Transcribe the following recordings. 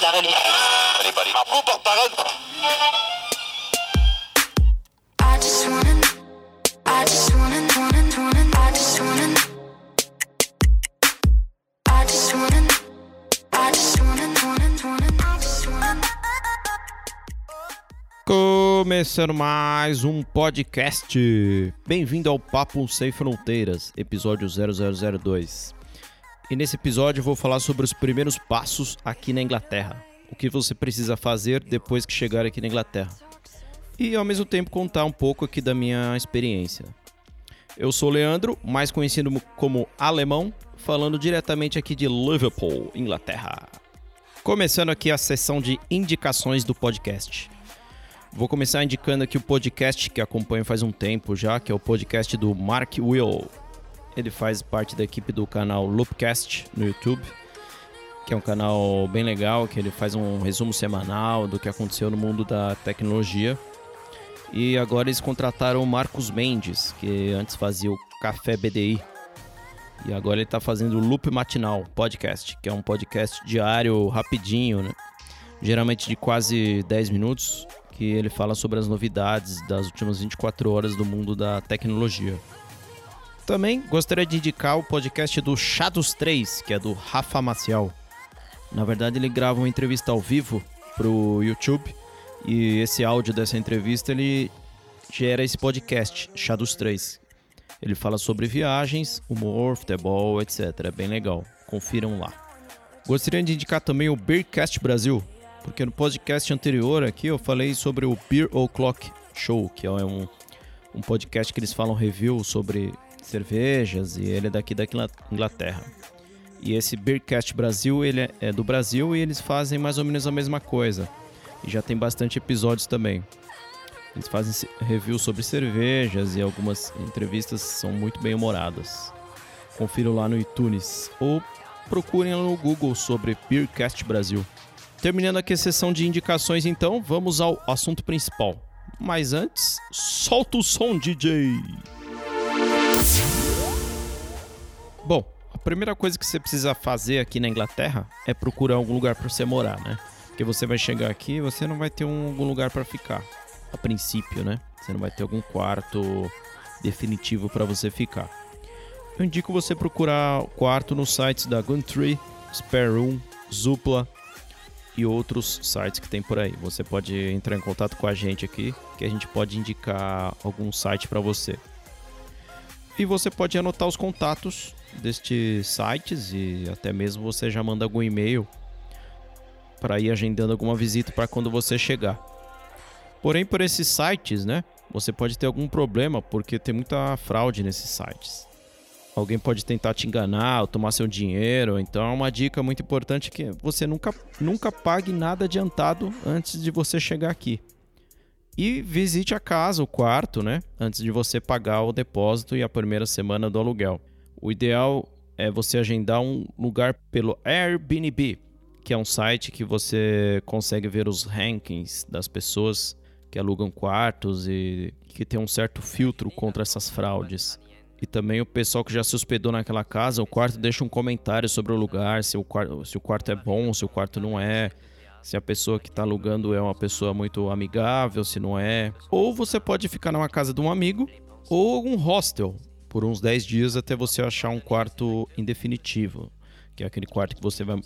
La religion. Marco porte-parole. Começando mais um podcast. Bem-vindo ao Papo Sem Fronteiras, episódio 0002. E nesse episódio eu vou falar sobre os primeiros passos aqui na Inglaterra. O que você precisa fazer depois que chegar aqui na Inglaterra. E ao mesmo tempo contar um pouco aqui da minha experiência. Eu sou Leandro, mais conhecido como Alemão, falando diretamente aqui de Liverpool, Inglaterra. Começando aqui a sessão de indicações do podcast. Vou começar indicando aqui o podcast que acompanho faz um tempo já, que é o podcast do Mark Will. Ele faz parte da equipe do canal Loopcast no YouTube, que é um canal bem legal, que ele faz um resumo semanal do que aconteceu no mundo da tecnologia. E agora eles contrataram o Marcos Mendes, que antes fazia o Café BDI. E agora ele está fazendo o Loop Matinal Podcast, que é um podcast diário rapidinho, né? geralmente de quase 10 minutos, que ele fala sobre as novidades das últimas 24 horas do mundo da tecnologia. Também gostaria de indicar o podcast do Chá dos Três, que é do Rafa Maciel. Na verdade, ele grava uma entrevista ao vivo pro YouTube e esse áudio dessa entrevista ele gera esse podcast, Chá dos Três. Ele fala sobre viagens, humor, futebol, etc. É bem legal. Confiram lá. Gostaria de indicar também o Beercast Brasil, porque no podcast anterior aqui eu falei sobre o Beer O'Clock Show, que é um, um podcast que eles falam review sobre cervejas e ele é daqui da Inglaterra. E esse Beercast Brasil, ele é, é do Brasil e eles fazem mais ou menos a mesma coisa. E já tem bastante episódios também. Eles fazem se- review sobre cervejas e algumas entrevistas são muito bem humoradas. Confiram lá no iTunes ou procurem no Google sobre Beercast Brasil. Terminando aqui a sessão de indicações, então, vamos ao assunto principal. Mas antes, solta o som, DJ! Bom, a primeira coisa que você precisa fazer aqui na Inglaterra é procurar algum lugar para você morar, né? Porque você vai chegar aqui e você não vai ter um, algum lugar para ficar. A princípio, né? Você não vai ter algum quarto definitivo para você ficar. Eu indico você procurar quarto nos sites da Gumtree, Spare Room, Zupla e outros sites que tem por aí. Você pode entrar em contato com a gente aqui, que a gente pode indicar algum site para você. E você pode anotar os contatos destes sites e até mesmo você já manda algum e-mail para ir agendando alguma visita para quando você chegar. Porém, por esses sites, né, você pode ter algum problema porque tem muita fraude nesses sites. Alguém pode tentar te enganar ou tomar seu dinheiro. Então, é uma dica muito importante que você nunca, nunca pague nada adiantado antes de você chegar aqui. E visite a casa, o quarto, né? Antes de você pagar o depósito e a primeira semana do aluguel. O ideal é você agendar um lugar pelo Airbnb, que é um site que você consegue ver os rankings das pessoas que alugam quartos e que tem um certo filtro contra essas fraudes. E também o pessoal que já se hospedou naquela casa, o quarto deixa um comentário sobre o lugar, se o quarto, se o quarto é bom, se o quarto não é, se a pessoa que está alugando é uma pessoa muito amigável, se não é. Ou você pode ficar numa casa de um amigo ou algum hostel por uns 10 dias até você achar um quarto em definitivo, que é aquele quarto que você vai,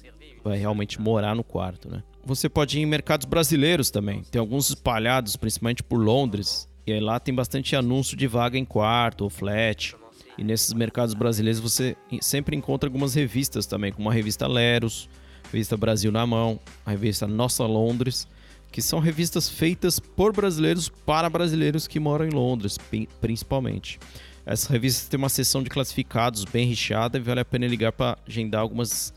vai realmente morar no quarto, né? Você pode ir em mercados brasileiros também. Tem alguns espalhados, principalmente por Londres. E aí lá tem bastante anúncio de vaga em quarto ou flat. E nesses mercados brasileiros você sempre encontra algumas revistas também, como a revista Leros, revista Brasil na Mão, a revista Nossa Londres, que são revistas feitas por brasileiros para brasileiros que moram em Londres, pri- principalmente. Essas revistas têm uma seção de classificados bem recheada e vale a pena ligar para agendar algumas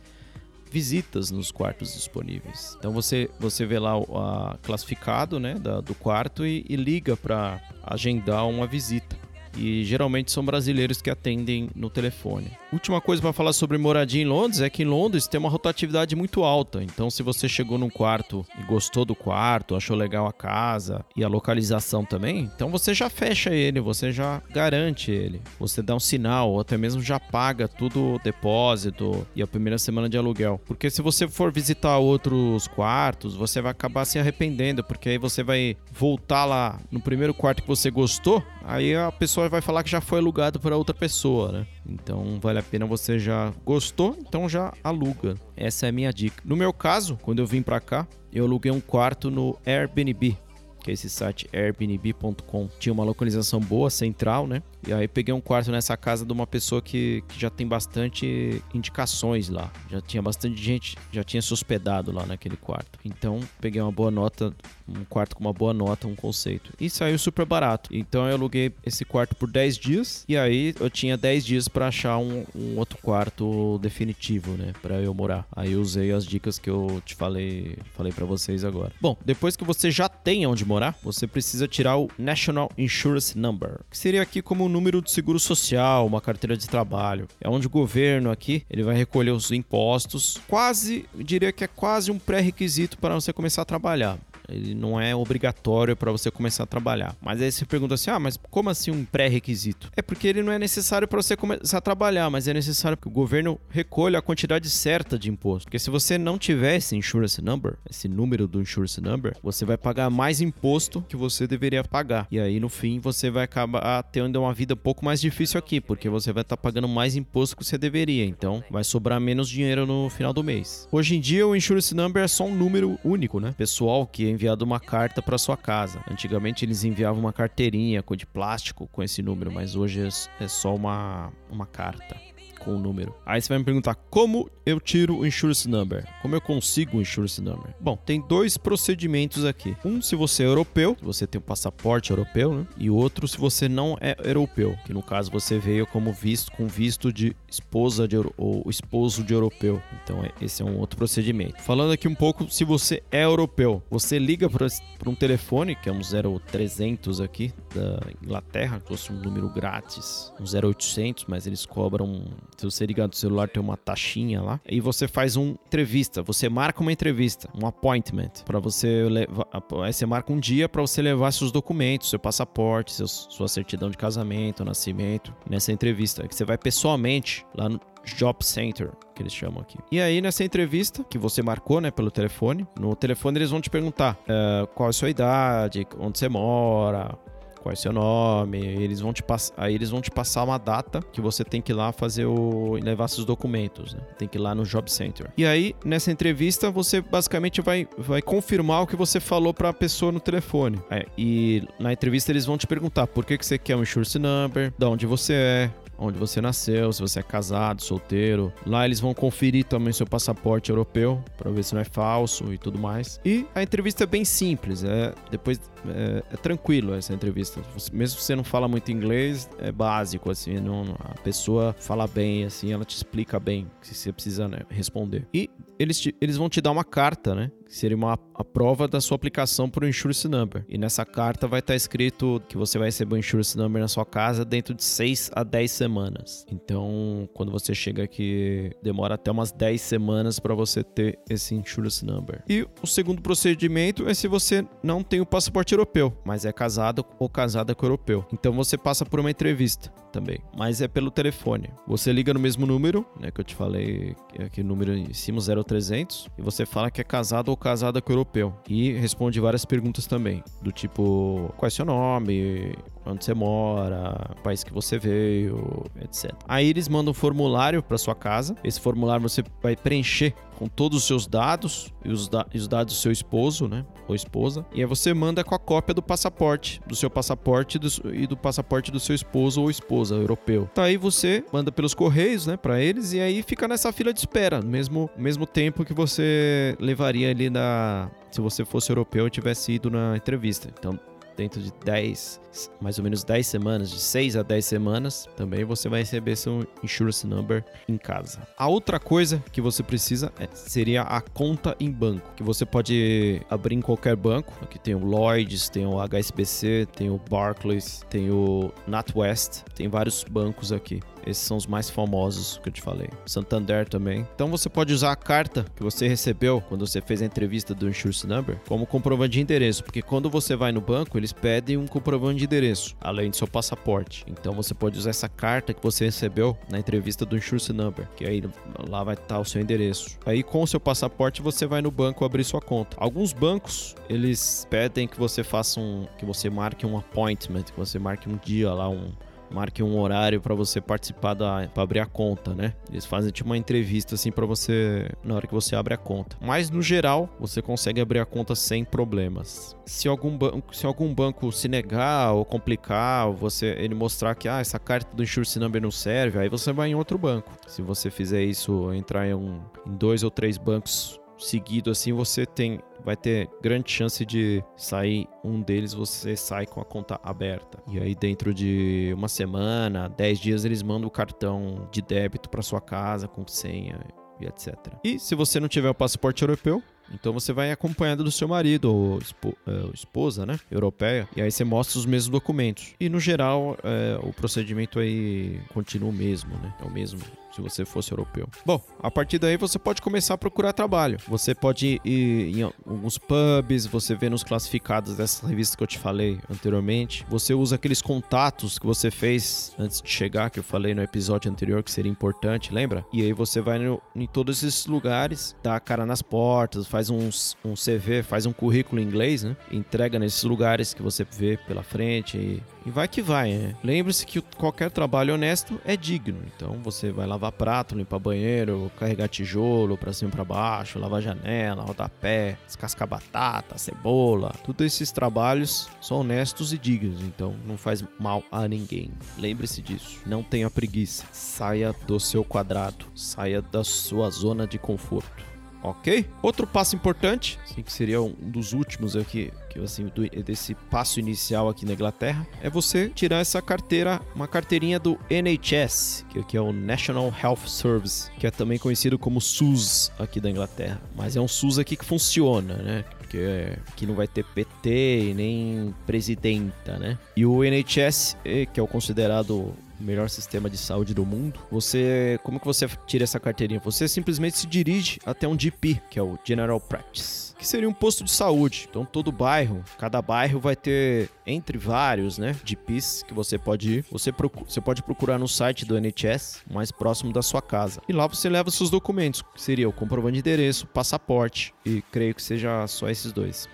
visitas nos quartos disponíveis. Então você você vê lá o classificado, né, da- do quarto e, e liga para agendar uma visita. E geralmente são brasileiros que atendem no telefone. Última coisa para falar sobre moradia em Londres é que em Londres tem uma rotatividade muito alta. Então, se você chegou num quarto e gostou do quarto, achou legal a casa e a localização também, então você já fecha ele, você já garante ele. Você dá um sinal, ou até mesmo já paga tudo o depósito e a primeira semana de aluguel. Porque se você for visitar outros quartos, você vai acabar se arrependendo, porque aí você vai voltar lá no primeiro quarto que você gostou, aí a pessoa vai falar que já foi alugado para outra pessoa, né? Então vale a pena você já gostou, então já aluga. Essa é a minha dica. No meu caso, quando eu vim para cá, eu aluguei um quarto no Airbnb que é esse site airbnb.com. Tinha uma localização boa, central, né? E aí peguei um quarto nessa casa de uma pessoa que, que já tem bastante indicações lá. Já tinha bastante gente, já tinha se hospedado lá naquele quarto. Então peguei uma boa nota, um quarto com uma boa nota, um conceito. E saiu super barato. Então eu aluguei esse quarto por 10 dias. E aí eu tinha 10 dias para achar um, um, outro quarto definitivo, né? Para eu morar. Aí eu usei as dicas que eu te falei, falei para vocês agora. Bom, depois que você já tem onde morar, você precisa tirar o National Insurance Number, que seria aqui como número de seguro social, uma carteira de trabalho. É onde o governo aqui ele vai recolher os impostos. Quase, diria que é quase um pré-requisito para você começar a trabalhar. Ele não é obrigatório para você começar a trabalhar. Mas aí você pergunta assim: ah, mas como assim um pré-requisito? É porque ele não é necessário para você começar a trabalhar, mas é necessário que o governo recolha a quantidade certa de imposto. Porque se você não tiver esse insurance number, esse número do insurance number, você vai pagar mais imposto que você deveria pagar. E aí no fim você vai acabar tendo uma vida um pouco mais difícil aqui, porque você vai estar tá pagando mais imposto que você deveria. Então vai sobrar menos dinheiro no final do mês. Hoje em dia o insurance number é só um número único, né? Pessoal que enviado uma carta para sua casa. Antigamente eles enviavam uma carteirinha de plástico com esse número, mas hoje é, é só uma, uma carta com o número. Aí você vai me perguntar como eu tiro o insurance number? Como eu consigo o insurance number? Bom, tem dois procedimentos aqui. Um se você é europeu, você tem um passaporte europeu, né? E outro se você não é europeu, que no caso você veio como visto com visto de esposa de ou esposo de europeu. Então é, esse é um outro procedimento. Falando aqui um pouco se você é europeu, você liga para um telefone que é um 0300 aqui da Inglaterra, que fosse um número grátis, um 0800, mas eles cobram se você ligar do celular, tem uma taxinha lá. E você faz uma entrevista. Você marca uma entrevista, um appointment. para você levar. Aí você marca um dia para você levar seus documentos, seu passaporte, seus, sua certidão de casamento, nascimento, nessa entrevista. Que você vai pessoalmente lá no Job Center, que eles chamam aqui. E aí, nessa entrevista, que você marcou, né, pelo telefone, no telefone eles vão te perguntar uh, qual é a sua idade, onde você mora, qual é seu nome, eles vão te passar, aí eles vão te passar uma data que você tem que ir lá fazer o levar seus documentos, né? Tem que ir lá no job center. E aí nessa entrevista você basicamente vai vai confirmar o que você falou para a pessoa no telefone. É, e na entrevista eles vão te perguntar por que que você quer um insurance number, de onde você é, onde você nasceu, se você é casado, solteiro. Lá eles vão conferir também seu passaporte europeu para ver se não é falso e tudo mais. E a entrevista é bem simples, é depois é, é tranquilo essa entrevista. Mesmo você não fala muito inglês, é básico assim, não, a pessoa fala bem assim, ela te explica bem se você precisa né, responder. E eles, te, eles vão te dar uma carta, né? Que seria uma, a prova da sua aplicação para o Insurance Number. E nessa carta vai estar tá escrito que você vai receber o Insurance Number na sua casa dentro de 6 a 10 semanas. Então, quando você chega aqui, demora até umas 10 semanas para você ter esse Insurance Number. E o segundo procedimento é se você não tem o passaporte europeu, mas é casado ou casada com europeu. Então você passa por uma entrevista também, mas é pelo telefone. Você liga no mesmo número, né, que eu te falei, aqui o número em cima 0300, e você fala que é casado ou casada com europeu. E responde várias perguntas também, do tipo qual é seu nome, onde você mora, país que você veio, etc. Aí eles mandam um formulário para sua casa. Esse formulário você vai preencher com todos os seus dados e os, da e os dados do seu esposo, né, ou esposa. E aí você manda com a cópia do passaporte, do seu passaporte do, e do passaporte do seu esposo ou esposa europeu. Então aí você manda pelos correios, né, para eles e aí fica nessa fila de espera, mesmo mesmo tempo que você levaria ali na se você fosse europeu e tivesse ido na entrevista. Então dentro de 10, mais ou menos 10 semanas, de 6 a 10 semanas, também você vai receber seu insurance number em casa. A outra coisa que você precisa é, seria a conta em banco, que você pode abrir em qualquer banco. Aqui tem o Lloyds, tem o HSBC, tem o Barclays, tem o NatWest, tem vários bancos aqui. Esses são os mais famosos que eu te falei. Santander também. Então você pode usar a carta que você recebeu quando você fez a entrevista do Insurance Number como comprovante de endereço, porque quando você vai no banco, eles pedem um comprovante de endereço, além do seu passaporte. Então você pode usar essa carta que você recebeu na entrevista do Insurance Number, que aí lá vai estar o seu endereço. Aí com o seu passaporte você vai no banco abrir sua conta. Alguns bancos, eles pedem que você faça um que você marque um appointment, que você marque um dia lá um marque um horário para você participar da para abrir a conta, né? Eles fazem tipo uma entrevista assim para você na hora que você abre a conta. Mas no geral, você consegue abrir a conta sem problemas. Se algum banco, se algum banco se negar ou complicar, você ele mostrar que ah, essa carta do insurance number não serve, aí você vai em outro banco. Se você fizer isso, entrar em, um, em dois ou três bancos seguido assim, você tem vai ter grande chance de sair um deles, você sai com a conta aberta. E aí dentro de uma semana, 10 dias eles mandam o cartão de débito para sua casa com senha e etc. E se você não tiver o passaporte europeu, então você vai acompanhado do seu marido ou é, esposa, né? Europeia. E aí você mostra os mesmos documentos. E no geral, é, o procedimento aí continua o mesmo, né? É o mesmo se você fosse europeu. Bom, a partir daí você pode começar a procurar trabalho. Você pode ir em alguns pubs, você vê nos classificados dessas revistas que eu te falei anteriormente. Você usa aqueles contatos que você fez antes de chegar, que eu falei no episódio anterior que seria importante, lembra? E aí você vai no, em todos esses lugares, dá a cara nas portas, faz uns, um CV, faz um currículo em inglês, né? Entrega nesses lugares que você vê pela frente e e vai que vai, né? Lembre-se que qualquer trabalho honesto é digno. Então você vai lavar prato, limpar banheiro, carregar tijolo pra cima e pra baixo, lavar janela, rodar pé, descascar batata, cebola. Todos esses trabalhos são honestos e dignos, então não faz mal a ninguém. Lembre-se disso. Não tenha preguiça. Saia do seu quadrado, saia da sua zona de conforto ok? Outro passo importante, assim, que seria um dos últimos aqui, que assim, do, desse passo inicial aqui na Inglaterra, é você tirar essa carteira, uma carteirinha do NHS, que, que é o National Health Service, que é também conhecido como SUS aqui da Inglaterra. Mas é um SUS aqui que funciona, né? porque aqui não vai ter PT nem presidenta, né? E o NHS, eh, que é o considerado o melhor sistema de saúde do mundo, você, como que você tira essa carteirinha? Você simplesmente se dirige até um GP, que é o General Practice que seria um posto de saúde. Então todo bairro, cada bairro vai ter entre vários, né, PIS que você pode ir. Você, você pode procurar no site do NHS mais próximo da sua casa. E lá você leva seus documentos, que seria o comprovante de endereço, passaporte e creio que seja só esses dois.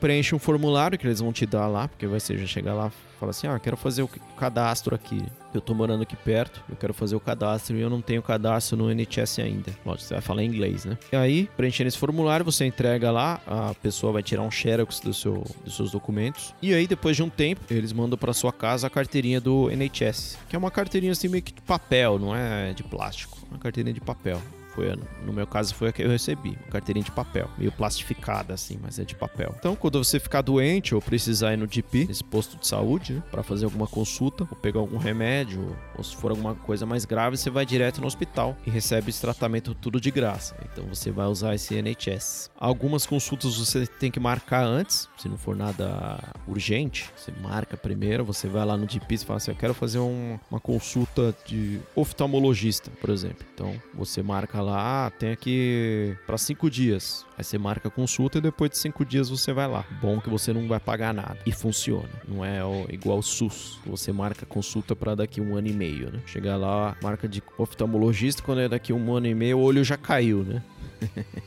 Preenche um formulário que eles vão te dar lá, porque vai ser já chegar lá fala assim: "Ah, quero fazer o cadastro aqui. Eu tô morando aqui perto, eu quero fazer o cadastro e eu não tenho cadastro no NHS ainda". Lógico, você vai falar inglês, né? E aí, preenchendo esse formulário, você entrega lá, a pessoa vai tirar um xerox do seu, dos seus documentos. E aí, depois de um tempo, eles mandam para sua casa a carteirinha do NHS, que é uma carteirinha assim meio que de papel, não é de plástico, uma carteirinha de papel. Foi, no meu caso foi a que eu recebi, uma carteirinha de papel, meio plastificada assim, mas é de papel. Então, quando você ficar doente ou precisar ir no GP, nesse posto de saúde, né, para fazer alguma consulta, ou pegar algum remédio, ou se for alguma coisa mais grave, você vai direto no hospital e recebe esse tratamento tudo de graça. Então, você vai usar esse NHS. Algumas consultas você tem que marcar antes, se não for nada urgente, você marca primeiro, você vai lá no GP e fala assim: Eu quero fazer um, uma consulta de oftalmologista, por exemplo. Então, você marca lá, ah, tem aqui para cinco dias. Aí você marca a consulta e depois de cinco dias você vai lá. Bom que você não vai pagar nada. E funciona. Não é igual o SUS. Você marca a consulta para daqui um ano e meio, né? Chegar lá, marca de oftalmologista, quando é daqui um ano e meio, o olho já caiu, né?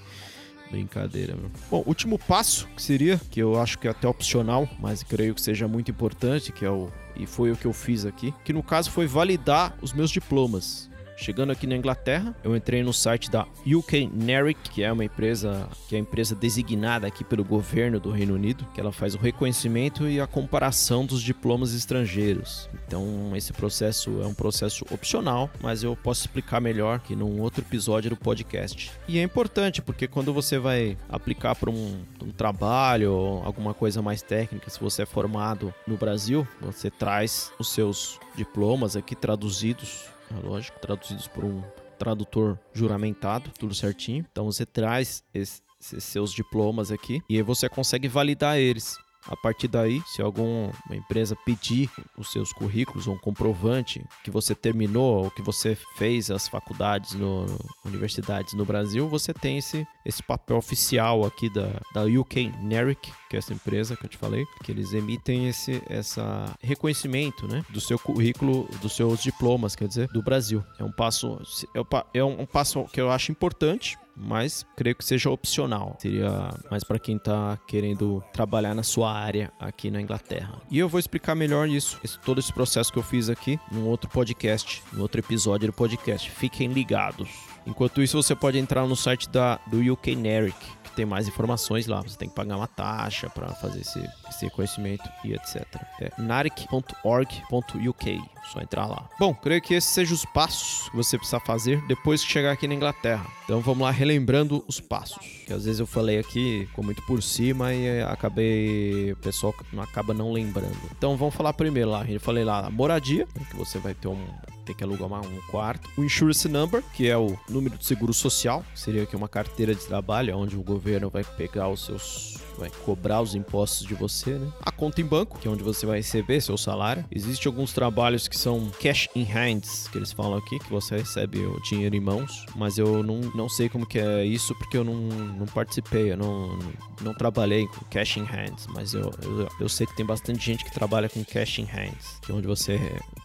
Brincadeira, meu. Bom, último passo que seria, que eu acho que é até opcional, mas creio que seja muito importante, que é o. E foi o que eu fiz aqui, que no caso foi validar os meus diplomas chegando aqui na Inglaterra, eu entrei no site da UK NERIC, que é uma empresa que é a empresa designada aqui pelo governo do Reino Unido, que ela faz o reconhecimento e a comparação dos diplomas estrangeiros. Então, esse processo é um processo opcional, mas eu posso explicar melhor aqui num outro episódio do podcast. E é importante porque quando você vai aplicar para um, um trabalho ou alguma coisa mais técnica, se você é formado no Brasil, você traz os seus diplomas aqui traduzidos, lógico, traduzidos por um tradutor juramentado, tudo certinho. Então você traz esses seus diplomas aqui e aí você consegue validar eles. A partir daí, se alguma empresa pedir os seus currículos ou um comprovante que você terminou ou que você fez as faculdades no, universidades no Brasil, você tem esse, esse papel oficial aqui da, da UK NERIC, que é essa empresa que eu te falei, que eles emitem esse essa reconhecimento, né, do seu currículo, dos seus diplomas, quer dizer, do Brasil. É um passo é um passo que eu acho importante mas creio que seja opcional. Seria mais para quem está querendo trabalhar na sua área aqui na Inglaterra. E eu vou explicar melhor isso, esse, todo esse processo que eu fiz aqui, num outro podcast, num outro episódio do podcast. Fiquem ligados. Enquanto isso, você pode entrar no site da, do UK NERIC, tem mais informações lá. Você tem que pagar uma taxa para fazer esse, esse reconhecimento e etc. É naric.org.uk. Só entrar lá. Bom, creio que esses sejam os passos que você precisa fazer depois que chegar aqui na Inglaterra. Então vamos lá, relembrando os passos. Que às vezes eu falei aqui, com muito por cima e acabei. O pessoal acaba não lembrando. Então vamos falar primeiro lá. Eu falei lá, moradia, que você vai ter um ter que alugar uma, um quarto. O insurance number, que é o número de seguro social, seria aqui uma carteira de trabalho, onde o governo vai pegar os seus vai cobrar os impostos de você, né? A conta em banco, que é onde você vai receber seu salário. Existem alguns trabalhos que são cash in hands, que eles falam aqui, que você recebe o dinheiro em mãos, mas eu não, não sei como que é isso porque eu não, não participei, eu não, não, trabalhei com cash in hands, mas eu, eu, eu sei que tem bastante gente que trabalha com cash in hands, que é onde você,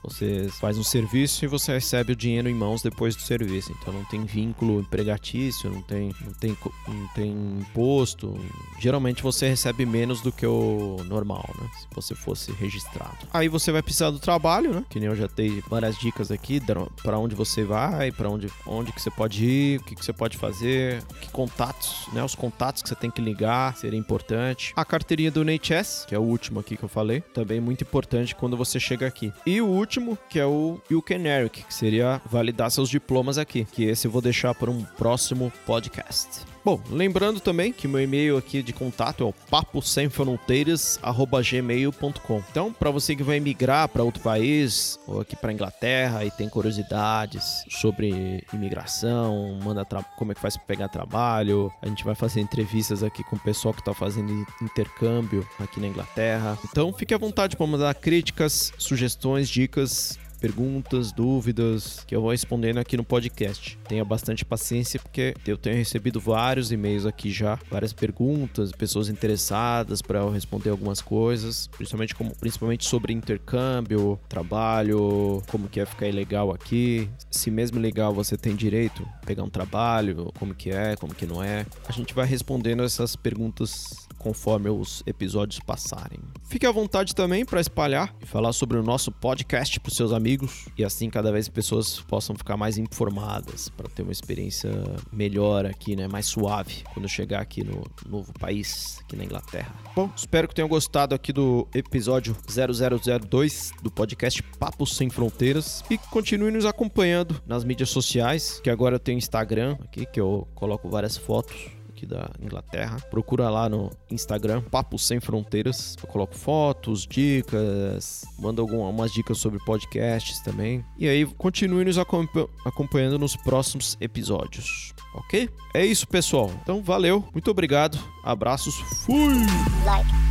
você faz um serviço e você recebe o dinheiro em mãos depois do serviço. Então não tem vínculo empregatício, não tem, não tem, não tem imposto. Geralmente você recebe menos do que o normal, né? Se você fosse registrado. Aí você vai precisar do trabalho, né? Que nem eu já dei várias dicas aqui para onde você vai, para onde, onde que você pode ir, o que, que você pode fazer, que contatos, né? Os contatos que você tem que ligar, seria importante. A carteirinha do NHS, que é o último aqui que eu falei, também muito importante quando você chega aqui. E o último, que é o UKNERIC, que seria validar seus diplomas aqui, que esse eu vou deixar para um próximo podcast. Bom, lembrando também que meu e-mail aqui de contato é o papo sem gmail.com. Então, para você que vai migrar para outro país ou aqui para Inglaterra e tem curiosidades sobre imigração, manda como é que faz para pegar trabalho, a gente vai fazer entrevistas aqui com o pessoal que está fazendo intercâmbio aqui na Inglaterra. Então, fique à vontade para mandar críticas, sugestões, dicas perguntas, dúvidas que eu vou respondendo aqui no podcast. Tenha bastante paciência porque eu tenho recebido vários e-mails aqui já, várias perguntas, pessoas interessadas para eu responder algumas coisas, principalmente como principalmente sobre intercâmbio, trabalho, como que é ficar ilegal aqui, se mesmo legal você tem direito a pegar um trabalho, como que é, como que não é. A gente vai respondendo essas perguntas conforme os episódios passarem. Fique à vontade também para espalhar e falar sobre o nosso podcast para seus amigos e assim cada vez pessoas possam ficar mais informadas para ter uma experiência melhor aqui, né, mais suave quando chegar aqui no novo país, aqui na Inglaterra. Bom, espero que tenham gostado aqui do episódio 0002 do podcast Papos Sem Fronteiras e continue nos acompanhando nas mídias sociais, que agora eu tenho Instagram aqui que eu coloco várias fotos aqui da Inglaterra. Procura lá no Instagram, Papo Sem Fronteiras. Eu coloco fotos, dicas, mando algumas dicas sobre podcasts também. E aí, continue nos acompanhando nos próximos episódios, ok? É isso, pessoal. Então, valeu, muito obrigado, abraços, fui! Like.